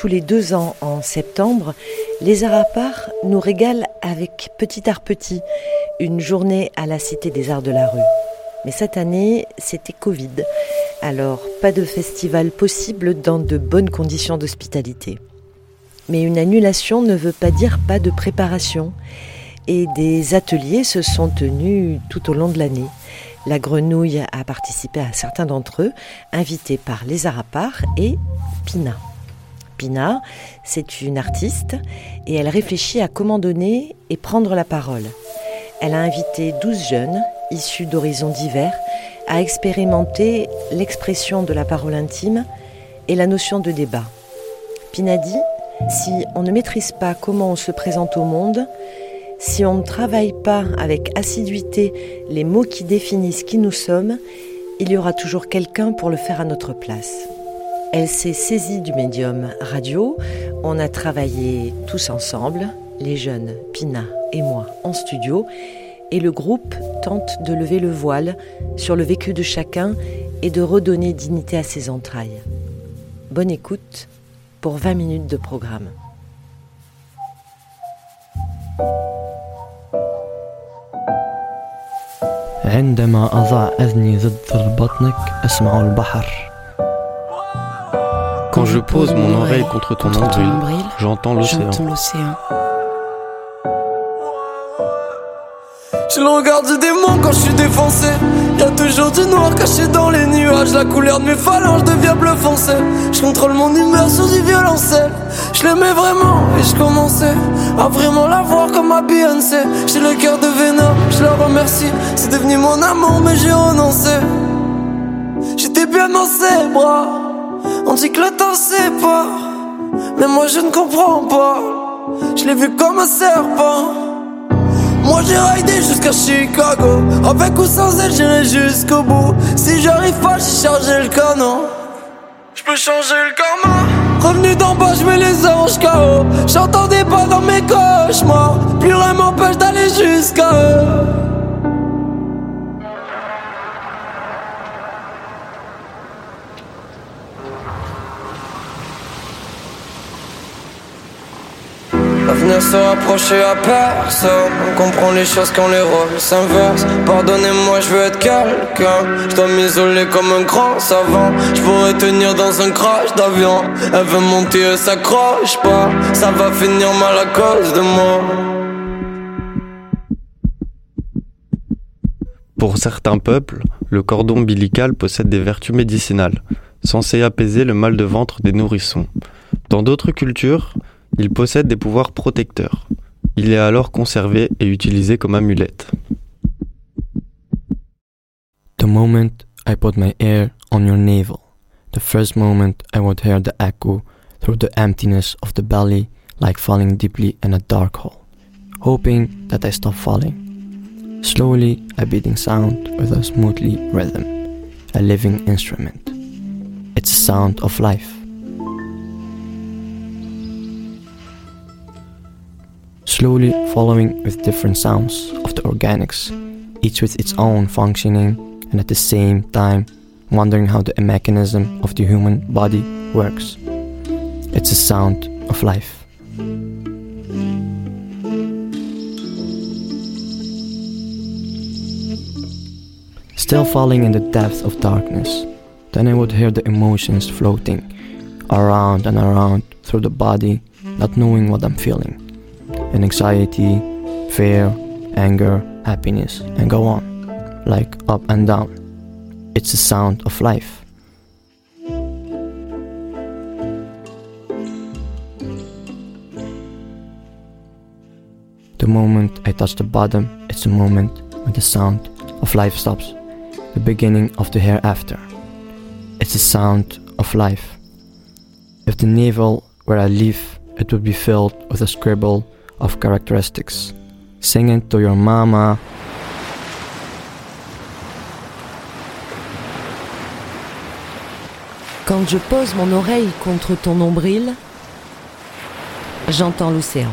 Tous les deux ans, en septembre, les Arapars nous régalent avec Petit Art Petit, une journée à la Cité des Arts de la Rue. Mais cette année, c'était Covid, alors pas de festival possible dans de bonnes conditions d'hospitalité. Mais une annulation ne veut pas dire pas de préparation, et des ateliers se sont tenus tout au long de l'année. La grenouille a participé à certains d'entre eux, invités par les Arapars et Pina. Pina, c'est une artiste et elle réfléchit à comment donner et prendre la parole. Elle a invité 12 jeunes, issus d'horizons divers, à expérimenter l'expression de la parole intime et la notion de débat. Pina dit, si on ne maîtrise pas comment on se présente au monde, si on ne travaille pas avec assiduité les mots qui définissent qui nous sommes, il y aura toujours quelqu'un pour le faire à notre place. Elle s'est saisie du médium radio, on a travaillé tous ensemble, les jeunes, Pina et moi, en studio, et le groupe tente de lever le voile sur le vécu de chacun et de redonner dignité à ses entrailles. Bonne écoute pour 20 minutes de programme. عندما أضع أذني ضد بطنك أسمع البحر Quand je pose mon oreille contre ton nombril, j'entends l'océan. J'ai le regard du démon quand je suis défoncé. Y a toujours du noir caché dans les nuages. La couleur de mes phalanges devient bleu foncé. Je contrôle mon humeur sur du violoncelle. Je l'aimais vraiment et je commençais à vraiment la voir comme ma Beyoncé. J'ai le cœur de Venom, je la remercie. C'est devenu mon amour, mais j'ai renoncé. J'étais bien dans ses bras. On dit que le temps sépare. Mais moi je ne comprends pas. Je l'ai vu comme un serpent. Moi j'ai raidé jusqu'à Chicago Avec ou sans elle j'irai jusqu'au bout Si j'arrive pas j'ai chargé le canon Je peux changer le karma Revenu d'en bas je mets les anges KO J'entendais pas dans mes cauchemars Plus rien m'empêche d'aller jusqu'à eux se rapprocher à personne. On comprend les choses quand les rôles s'inversent. Pardonnez-moi, je veux être quelqu'un. Je dois m'isoler comme un grand savant. Je pourrais tenir dans un crash d'avion. Elle veut monter, elle s'accroche pas. Ça va finir mal à cause de moi. Pour certains peuples, le cordon ombilical possède des vertus médicinales, censées apaiser le mal de ventre des nourrissons. Dans d'autres cultures, il possède des pouvoirs protecteurs. Il est alors conservé et utilisé comme amulette. The moment I put my ear on your navel, the first moment I would hear the echo through the emptiness of the belly like falling deeply in a dark hole, hoping that I stop falling. Slowly a beating sound with a smoothly rhythm, a living instrument. It's a sound of life. Slowly following with different sounds of the organics, each with its own functioning, and at the same time wondering how the mechanism of the human body works. It's a sound of life. Still falling in the depths of darkness, then I would hear the emotions floating around and around through the body, not knowing what I'm feeling and anxiety, fear, anger, happiness, and go on, like up and down. It's the sound of life. The moment I touch the bottom, it's the moment when the sound of life stops, the beginning of the hereafter. It's the sound of life. If the navel where I live, it would be filled with a scribble of characteristics. Singing to your mama. Quand je pose mon oreille contre ton nombril, j'entends l'océan.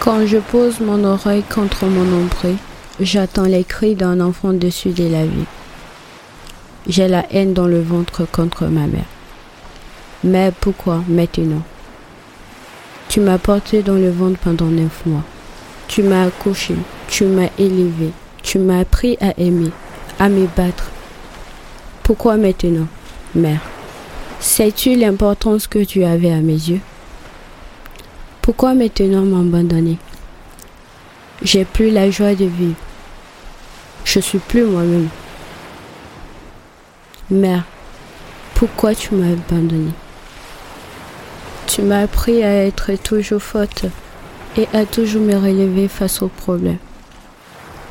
Quand je pose mon oreille contre mon nombril, J'attends les cris d'un enfant dessus de la vie. J'ai la haine dans le ventre contre ma mère. Mais pourquoi maintenant? Tu m'as porté dans le ventre pendant neuf mois. Tu m'as accouché, tu m'as élevé, tu m'as appris à aimer, à me battre. Pourquoi maintenant, mère? Sais-tu l'importance que tu avais à mes yeux? Pourquoi maintenant m'abandonner? J'ai plus la joie de vivre. Je suis plus moi-même. Mère, pourquoi tu m'as abandonné Tu m'as appris à être toujours forte et à toujours me relever face aux problèmes.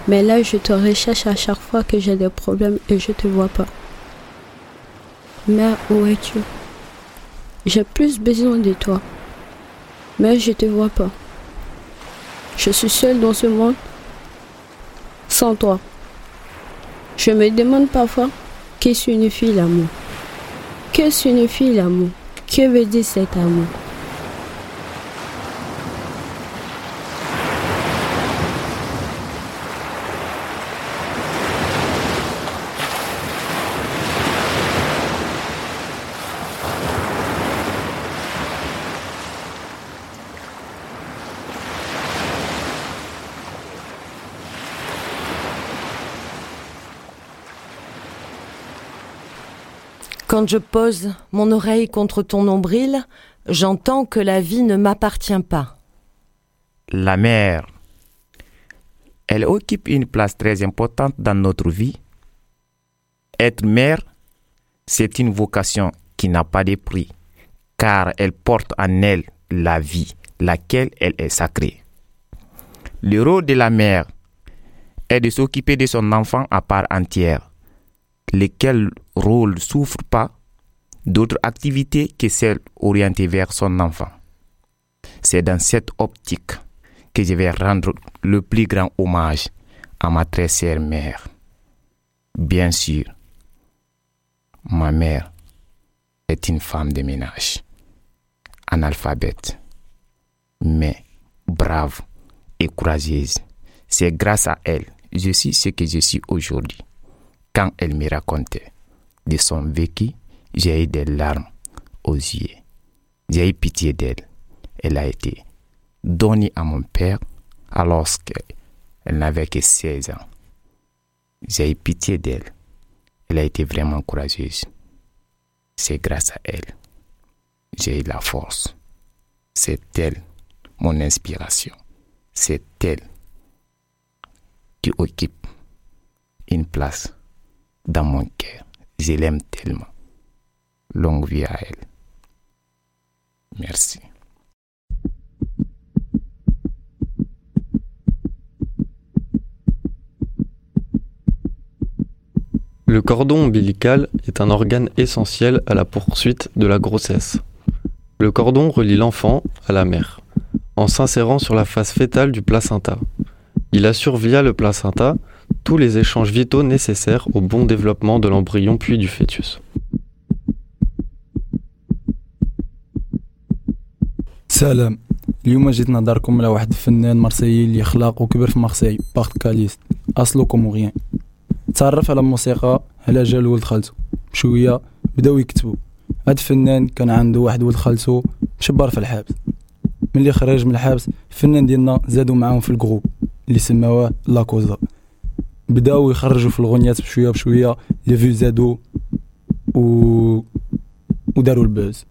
Mais là, je te recherche à chaque fois que j'ai des problèmes et je te vois pas. Mère, où es-tu? J'ai plus besoin de toi. Mais je te vois pas. Je suis seule dans ce monde sans toi. Je me demande parfois que signifie l'amour. Que signifie l'amour Que veut dire cet amour? Quand je pose mon oreille contre ton nombril, j'entends que la vie ne m'appartient pas. La mère, elle occupe une place très importante dans notre vie. Être mère, c'est une vocation qui n'a pas de prix, car elle porte en elle la vie, laquelle elle est sacrée. Le rôle de la mère est de s'occuper de son enfant à part entière lesquels rôles souffrent pas d'autres activités que celles orientées vers son enfant. C'est dans cette optique que je vais rendre le plus grand hommage à ma très chère mère. Bien sûr, ma mère est une femme de ménage, analphabète, mais brave et courageuse. C'est grâce à elle que je suis ce que je suis aujourd'hui. Quand elle me racontait de son vécu, j'ai eu des larmes aux yeux. J'ai eu pitié d'elle. Elle a été donnée à mon père alors qu'elle n'avait que 16 ans. J'ai eu pitié d'elle. Elle a été vraiment courageuse. C'est grâce à elle. J'ai eu la force. C'est elle mon inspiration. C'est elle qui occupe une place dans mon cœur. Je l'aime tellement. Longue vie à elle. Merci. Le cordon ombilical est un organe essentiel à la poursuite de la grossesse. Le cordon relie l'enfant à la mère, en s'insérant sur la face fétale du placenta. Il assure via le placenta tous les échanges vitaux nécessaires au bon développement de l'embryon puis du fœtus. سلام. اليوم جيت نهضركم على واحد الفنان مرسيي اللي خلق وكبر في مرسي باغ كاليست. اصلو كوموغيان تعرف على الموسيقى؟ على جال ولد خالته. بشوية بداو يكتبوا. هاد الفنان كان عنده واحد ولد خالته مشبر في الحبس. ملي خرج من الحبس الفنان ديالنا زادوا معاهم في الجروب اللي سماوه لاكوزا. بداو يخرجوا في الغنيات بشويه بشويه لي فيو زادوا و وداروا البوز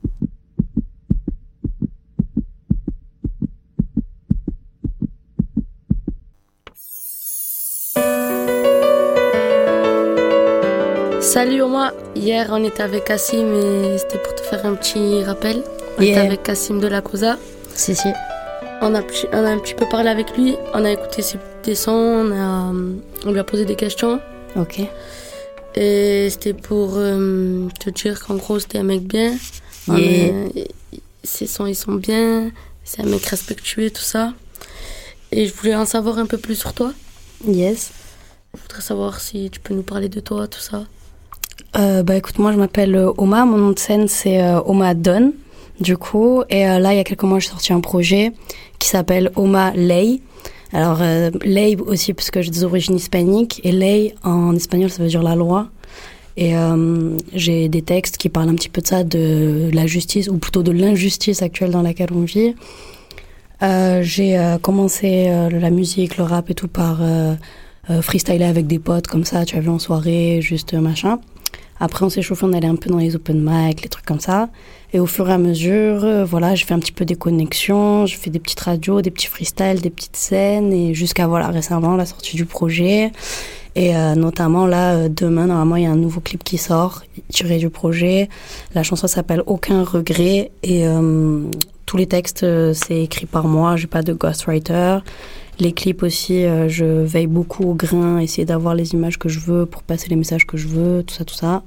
Salut Oma, hier on était avec Cassim et c'était pour te faire un petit rappel. On était Yeah. avec Cassim de la Cosa. Si, si. On a, on a un petit peu parlé avec lui, on a écouté ses des sons, on, a, on lui a posé des questions. Ok. Et c'était pour euh, te dire qu'en gros c'était un mec bien. Yeah. est- ses sons ils sont bien, c'est un mec respectueux, tout ça. Et je voulais en savoir un peu plus sur toi. Yes. Je voudrais savoir si tu peux nous parler de toi, tout ça. Euh, bah écoute, moi je m'appelle euh, Oma, mon nom de scène c'est Oma Don, du coup. Et euh, là, il y a quelques mois, j'ai sorti un projet qui s'appelle Oma Lay. Alors, euh, ley aussi, parce que j'ai des origines hispaniques. Et ley, en espagnol, ça veut dire la loi. Et euh, j'ai des textes qui parlent un petit peu de ça, de la justice, ou plutôt de l'injustice actuelle dans laquelle on vit. Euh, j'ai euh, commencé euh, la musique, le rap et tout par euh, euh, freestyler avec des potes comme ça, tu as vu en soirée, juste machin. Après, on s'est chauffé, on allait un peu dans les open mic, les trucs comme ça. Et au fur et à mesure, euh, voilà, j'ai fait un petit peu des connexions, j'ai fait des petites radios, des petits freestyles, des petites scènes, et jusqu'à voilà récemment la sortie du projet. Et euh, notamment là, euh, demain, normalement, il y a un nouveau clip qui sort, tiré du projet. La chanson s'appelle Aucun regret, et euh, tous les textes, c'est écrit par moi, j'ai pas de ghostwriter. Les clips aussi, euh, je veille beaucoup au grain, essayer d'avoir les images que je veux pour passer les messages que je veux, tout ça, tout ça.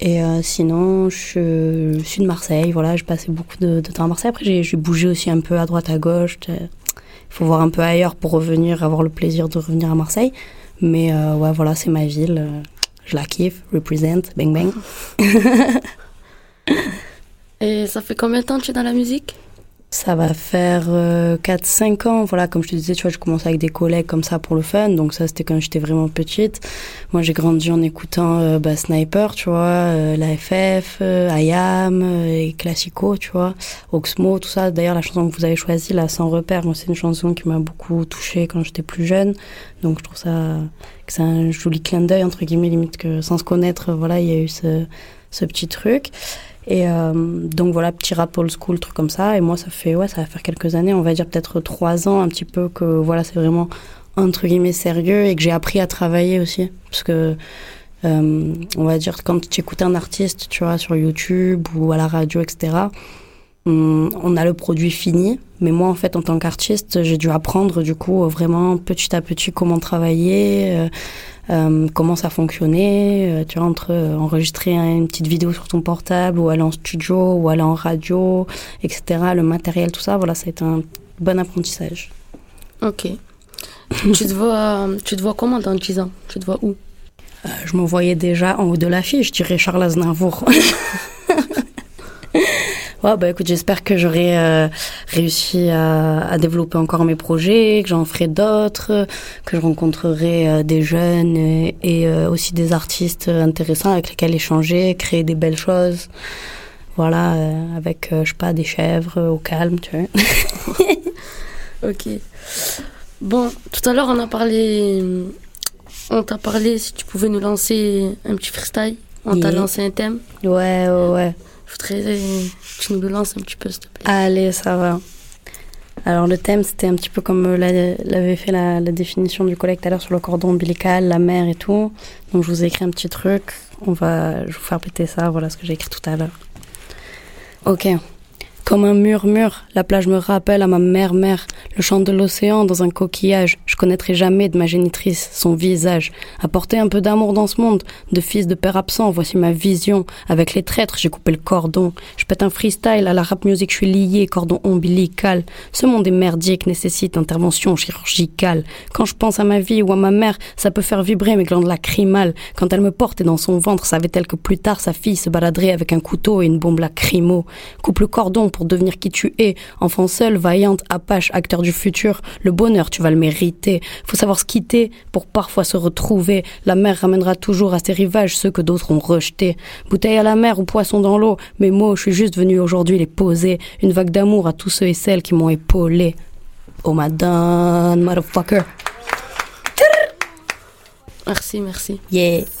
Et euh, sinon, je, je suis de Marseille, voilà, j'ai passé beaucoup de, temps à Marseille. Après, j'ai bougé aussi un peu à droite, à gauche. Il faut voir un peu ailleurs pour revenir, avoir le plaisir de revenir à Marseille. Mais euh, ouais, voilà, c'est ma ville. Je la kiffe, represent, bang bang. Et ça fait combien de temps que tu es dans la musique? Ça va faire euh, 4-5 ans. Voilà, comme je te disais, tu vois, je commençais avec des collègues comme ça pour le fun. Donc ça, c'était quand j'étais vraiment petite. Moi, j'ai grandi en écoutant euh, bah, Sniper, tu vois, euh, la FF, euh, IAM, euh, et Classico, tu vois, Oxmo, tout ça. D'ailleurs, la chanson que vous avez choisie, là, Sans repère, c'est une chanson qui m'a beaucoup touchée quand j'étais plus jeune. Donc je trouve ça que c'est un joli clin d'œil, entre guillemets, limite que sans se connaître, voilà, il y a eu ce, ce petit truc. Et euh, donc voilà, petit rap old school, truc comme ça. Et moi, ça fait, ouais, ça va faire quelques années, on va dire peut-être trois ans, un petit peu que voilà, c'est vraiment entre guillemets sérieux et que j'ai appris à travailler aussi. Parce que, euh, on va dire, quand tu écoutes un artiste, tu vois, sur YouTube ou à la radio, etc., on on a le produit fini. Mais moi, en fait, en tant qu'artiste, j'ai dû apprendre, du coup, vraiment petit à petit comment travailler. euh, euh, comment ça fonctionnait, euh, tu vois, entre enregistrer un- une petite vidéo sur ton portable ou aller en studio ou aller en radio, etc., le matériel, tout ça, voilà, ça a été un bon apprentissage. Ok. tu, te vois, tu te vois comment dans 10 ans? Tu te vois où? Euh, je me voyais déjà en haut de l'affiche, je dirais Charles Aznavour. Ouais, bah écoute, j'espère que j'aurai euh, réussi à, à développer encore mes projets, que j'en ferai d'autres, que je rencontrerai euh, des jeunes et, et, euh, aussi des artistes intéressants avec lesquels échanger, créer des belles choses. Voilà, avec, je sais pas, des chèvres au calme, tu vois. Ok. Bon, tout à l'heure, on a parlé. On t'a parlé si tu pouvais nous lancer un petit freestyle. On t'a lancé un thème. Ouais, ouais, ouais. Je voudrais tu nous le lances un petit peu, s'il te plaît. Allez, ça va. Alors le thème, c'était un petit peu comme euh, l'a- l'avait fait la, définition du collègue tout à l'heure sur le cordon ombilical, la mer et tout. Donc je vous ai écrit un petit truc. On va, je vous faire péter ça. Voilà ce que j'ai écrit tout à l'heure. Ok. Comme un murmure, la plage me rappelle à ma mère-mère, le chant de l'océan dans un coquillage. Je connaîtrai jamais de ma génitrice son visage. Apporter un peu d'amour dans ce monde, de fils de père absent, voici ma vision. Avec les traîtres, j'ai coupé le cordon. Je pète un freestyle, à la rap music, je suis lié, cordon ombilical. Ce monde est merdique, nécessite intervention chirurgicale. Quand je pense à ma vie ou à ma mère, ça peut faire vibrer mes glandes lacrymales. Quand elle me portait dans son ventre, savait-elle que plus tard sa fille se baladerait avec un couteau et une bombe lacrymo. Coupe le cordon devenir qui tu es. Enfant seul, vaillante, apache, acteur du futur. Le bonheur, tu vas le mériter. Faut savoir se quitter pour parfois se retrouver. La mer ramènera toujours à ses rivages ceux que d'autres ont rejetés. Bouteille à la mer ou poisson dans l'eau. Mes mots, je suis juste venu aujourd'hui les poser. Une vague d'amour à tous ceux et celles qui m'ont épaulé. Oh madame, motherfucker. Merci, merci. Yeah.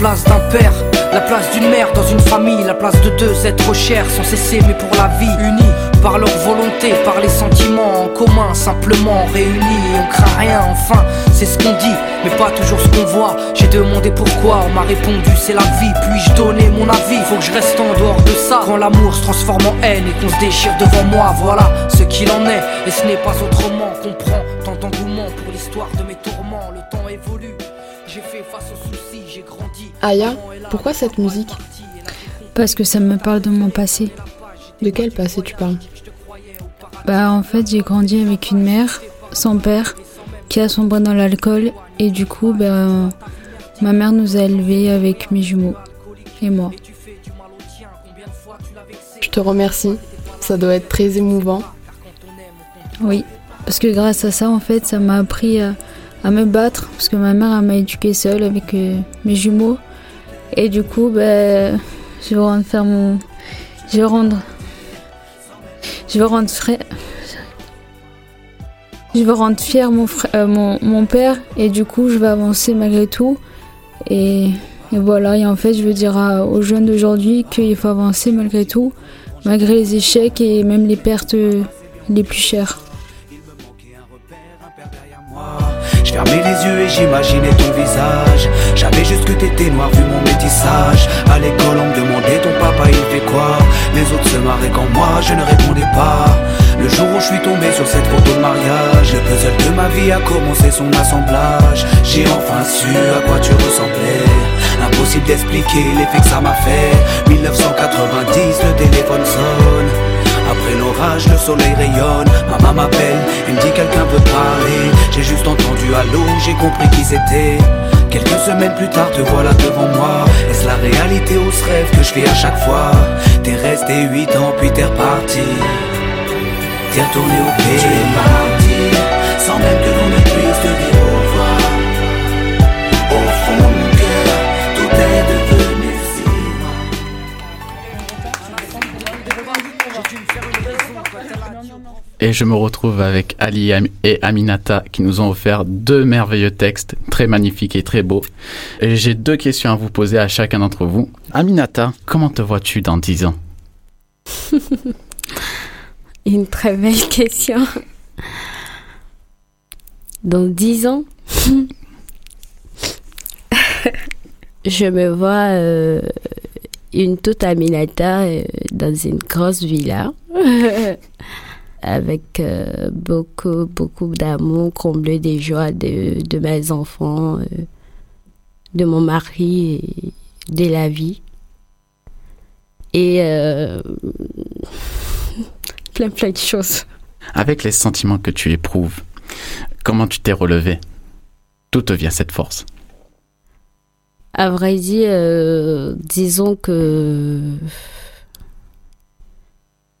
Place d'un père, la place d'une mère dans une famille, la place de deux êtres chers sans cesser mais pour la vie, unis par leur volonté, par les sentiments en commun, simplement réunis et on craint rien enfin, c'est ce qu'on dit, mais pas toujours ce qu'on voit. J'ai demandé pourquoi, on m'a répondu c'est la vie, puis-je donner mon avis, faut que je reste en dehors de ça. Quand l'amour se transforme en haine et qu'on se déchire devant moi, voilà ce qu'il en est, et ce n'est pas autrement qu'on prend tant d'engouement pour l'histoire de mes tourments, le temps évolue. J'ai fait face aux soucis, j'ai grandi. Aya, pourquoi cette musique Parce que ça me parle de mon passé. De quel passé tu parles Bah en fait j'ai grandi avec une mère, son père, qui a sombré dans l'alcool et du coup ben ma mère nous a élevés avec mes jumeaux et moi. Je te remercie. Ça doit être très émouvant. Oui, parce que grâce à ça en fait ça m'a appris à, à me battre parce que ma mère m'a éduquée seule avec euh, mes jumeaux et du coup ben je vais rendre faire mon je vais rendre je vais je veux rendre fier mon, frère, euh, mon, père et du coup je vais avancer malgré tout. Et, voilà, et en fait je veux dire aux jeunes d'aujourd'hui qu'il faut avancer malgré tout, malgré les échecs et même les pertes les plus chères. Je fermais les yeux et j'imaginais ton visage. J'avais juste que t'étais noir vu mon métissage. À l'école, on me demandait ton papa il fait quoi? Les autres se marraient quand moi je ne répondais pas. Le jour où je suis tombé sur cette photo de mariage, le puzzle de ma vie a commencé son assemblage. J'ai enfin su à quoi tu ressemblais. Impossible d'expliquer l'effet que ça m'a fait. 1990, le téléphone sonne. Après l'orage, le soleil rayonne. Maman m'appelle, elle me dit quelqu'un veut parler. J'ai juste entendu allô, j'ai compris qui c'était. Quelques semaines plus tard, te voilà devant moi. Est-ce la réalité ou ce rêve que je fais à chaque fois? T'es resté 8 ans, puis t'es reparti. T'es retourné au pays. Tu es parti, sans même que l'on ne puisse te dire Et je me retrouve avec Ali et Aminata qui nous ont offert deux merveilleux textes, très magnifiques et très beaux. Et j'ai deux questions à vous poser à chacun d'entre vous. Aminata, comment te vois-tu dans 10 ans? Une très belle question. Dans 10 ans, je me vois euh, une toute Aminata euh, dans une grosse villa. avec euh, beaucoup, beaucoup d'amour, comblé des joies de, de mes enfants, euh, de mon mari et de la vie. Et euh, plein, plein de choses. Avec les sentiments que tu éprouves, comment tu t'es relevé? D'où te vient cette force? À vrai dire, disons que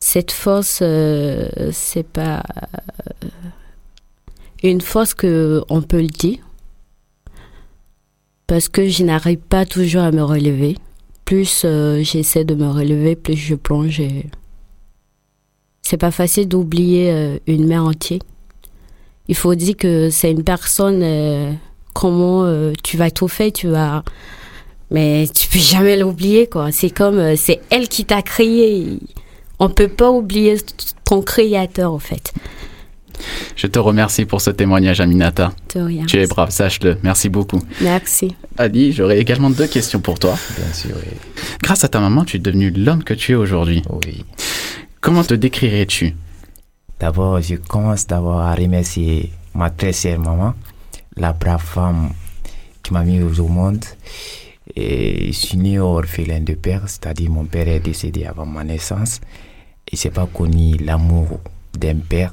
cette force, euh, c'est pas euh, une force que on peut le dire, parce que je n'arrive pas toujours à me relever. Plus euh, j'essaie de me relever, plus je plonge. C'est pas facile d'oublier une mère entière. Il faut dire que c'est une personne. comment tu vas tout faire, tu vas. Mais tu peux jamais l'oublier, quoi. C'est comme. c'est elle qui t'a créé. On peut pas oublier ton créateur, en fait. Je te remercie pour ce témoignage, Aminata. De rien. Tu es brave, sache-le. Merci beaucoup. Merci. Ali, j'aurais également deux questions pour toi. Bien sûr, oui. Grâce à ta maman, tu es devenu l'homme que tu es aujourd'hui. Oui. Comment te décrirais-tu? D'abord, je commence d'abord à remercier ma très chère maman, la brave femme qui m'a mis au monde. Et je suis né orphelin de père, c'est-à-dire mon père est décédé avant ma naissance. Et je n'ai pas connu l'amour d'un père,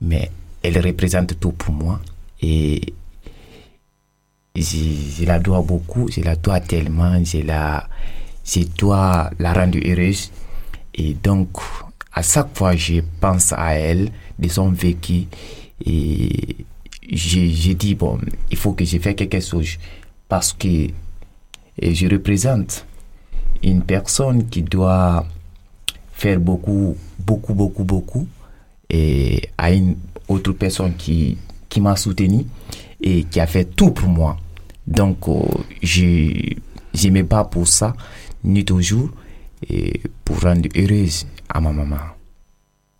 mais elle représente tout pour moi. Et je, je la dois beaucoup, je la dois tellement, je, la, je dois la rendre heureuse. Et donc, à chaque fois, je pense à elle, de son vécu. Et j'ai dit, bon, il faut que je fasse quelque chose. Parce que je représente une personne qui doit faire beaucoup, beaucoup, beaucoup, beaucoup. Et à une autre personne qui, qui m'a soutenu et qui a fait tout pour moi. Donc, euh, je je me bats pour ça, nuit au jour, et pour rendre heureuse à ma maman.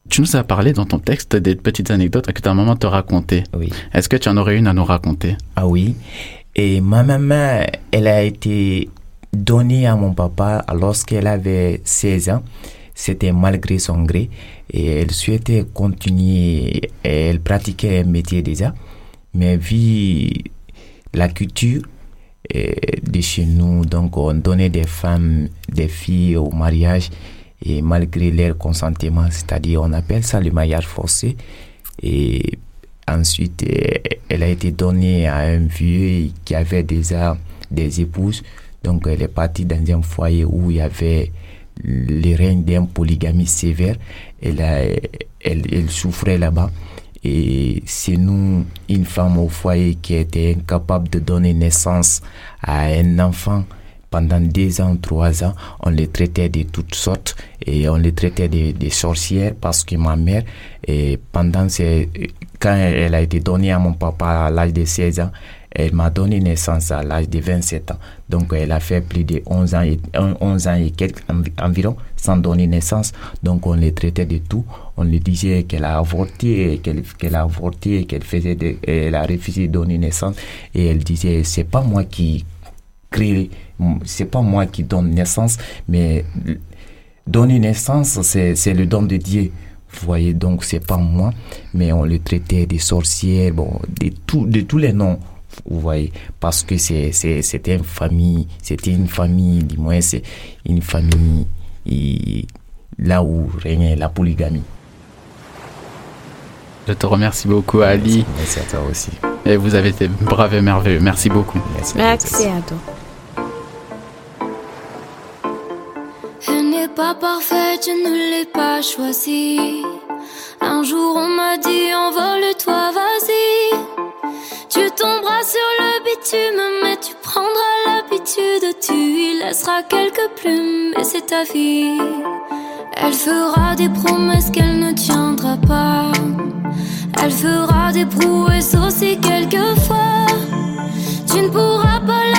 Tu nous as parlé dans ton texte des petites anecdotes que ta maman te racontait. Oui. Est-ce que tu en aurais une à nous raconter? Ah oui. Et ma maman, elle a été donnée à mon papa lorsqu'elle avait 16 ans. C'était malgré son gré. Et elle souhaitait continuer. Elle pratiquait un métier déjà. Mais vu la culture, de chez nous. Donc, on donnait des femmes, des filles au mariage et malgré leur consentement, c'est-à-dire on appelle ça le mariage forcé. Et ensuite, elle a été donnée à un vieux qui avait déjà des épouses. Donc, elle est partie dans un foyer où il y avait le règne d'une polygamie sévère. Elle, elle, souffrait là-bas. Et c'est nous, une femme au foyer qui était incapable de donner naissance à un enfant pendant deux ans, trois ans, on les traitait de toutes sortes et on les traitait des de sorcières parce que ma mère, et pendant ces, quand elle a été donnée à mon papa à l'âge de 16 ans, elle m'a donné naissance à l'âge de 27 ans. Donc, elle a fait plus de 11 ans et, 11 ans et quelques environ sans donner naissance. Donc, on les traitait de tout. On lui disait qu'elle a avorté, qu'elle a avorté, qu'elle faisait, elle a refusé de donner naissance. Et elle disait, c'est pas moi qui crée, c'est pas moi qui donne naissance, mais donner naissance, c'est le don de Dieu. Vous voyez, donc c'est pas moi, mais on le traitait des sorcières, bon, de, tout, de tous les noms vous voyez, parce que c'était une famille, c'était une famille, du moins c'est une famille là où régnait la polygamie. Je te remercie beaucoup Ali. Merci, à toi aussi. Et vous avez été brave et merveilleux. Merci beaucoup. Merci, Merci à toi. Elle n'est pas parfaite, je ne l'ai pas choisie. Un jour on m'a dit envole-toi, vas-y. Tu tomberas sur le bitume, mais tu prendras l'habitude. Tu y laisseras quelques plumes, et c'est ta vie. Elle fera des promesses qu'elle ne tiendra pas. Elle fera des prouesses aussi quelquefois. Tu ne pourras pas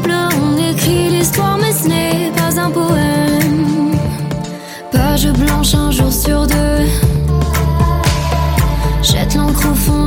on écrit l'histoire, mais ce n'est pas un poème. Page blanche un jour sur deux, jette l'encre au fond.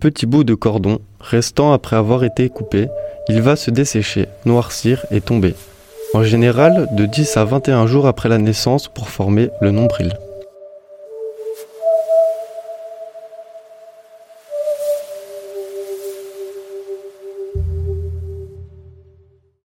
Petit bout de cordon, restant après avoir été coupé, il va se dessécher, noircir et tomber. En général, de 10 à 21 jours après la naissance pour former le nombril.